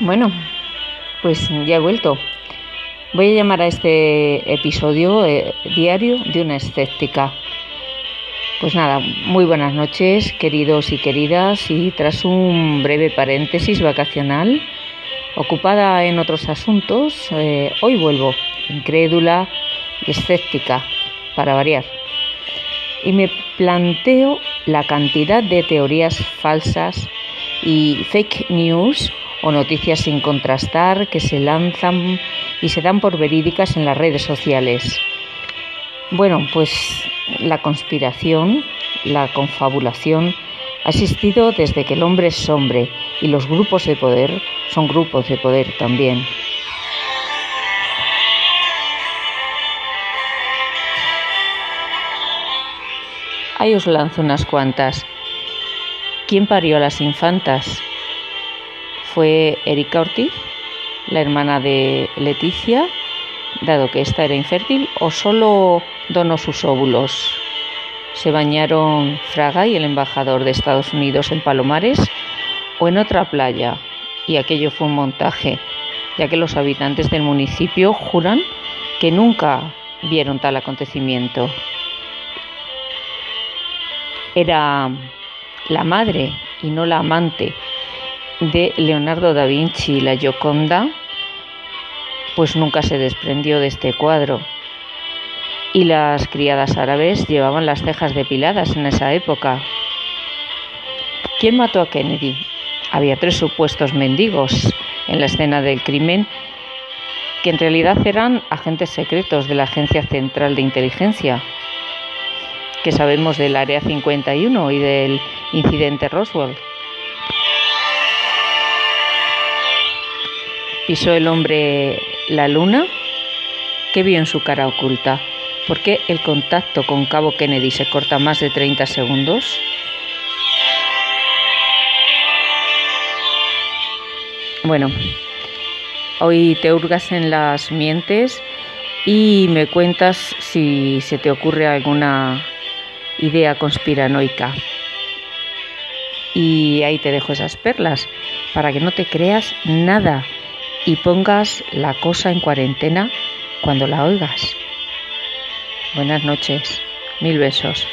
Bueno, pues ya he vuelto. Voy a llamar a este episodio eh, diario de una escéptica. Pues nada, muy buenas noches, queridos y queridas, y tras un breve paréntesis vacacional, ocupada en otros asuntos, eh, hoy vuelvo, incrédula y escéptica, para variar. Y me planteo la cantidad de teorías falsas y fake news o noticias sin contrastar que se lanzan y se dan por verídicas en las redes sociales. Bueno, pues la conspiración, la confabulación ha existido desde que el hombre es hombre y los grupos de poder son grupos de poder también. Ahí os lanzo unas cuantas. ¿Quién parió a las infantas? fue Erika Ortiz, la hermana de Leticia, dado que ésta era infértil, o solo donó sus óvulos. Se bañaron Fraga y el embajador de Estados Unidos en Palomares o en otra playa, y aquello fue un montaje, ya que los habitantes del municipio juran que nunca vieron tal acontecimiento. Era la madre y no la amante de Leonardo da Vinci, la Gioconda, pues nunca se desprendió de este cuadro. Y las criadas árabes llevaban las cejas depiladas en esa época. ¿Quién mató a Kennedy? Había tres supuestos mendigos en la escena del crimen que en realidad eran agentes secretos de la Agencia Central de Inteligencia, que sabemos del Área 51 y del incidente Roswell. ¿Pisó el hombre la luna? ¿Qué vio en su cara oculta? ¿Por qué el contacto con Cabo Kennedy se corta más de 30 segundos? Bueno, hoy te hurgas en las mientes y me cuentas si se te ocurre alguna idea conspiranoica. Y ahí te dejo esas perlas para que no te creas nada y pongas la cosa en cuarentena cuando la oigas. Buenas noches, mil besos.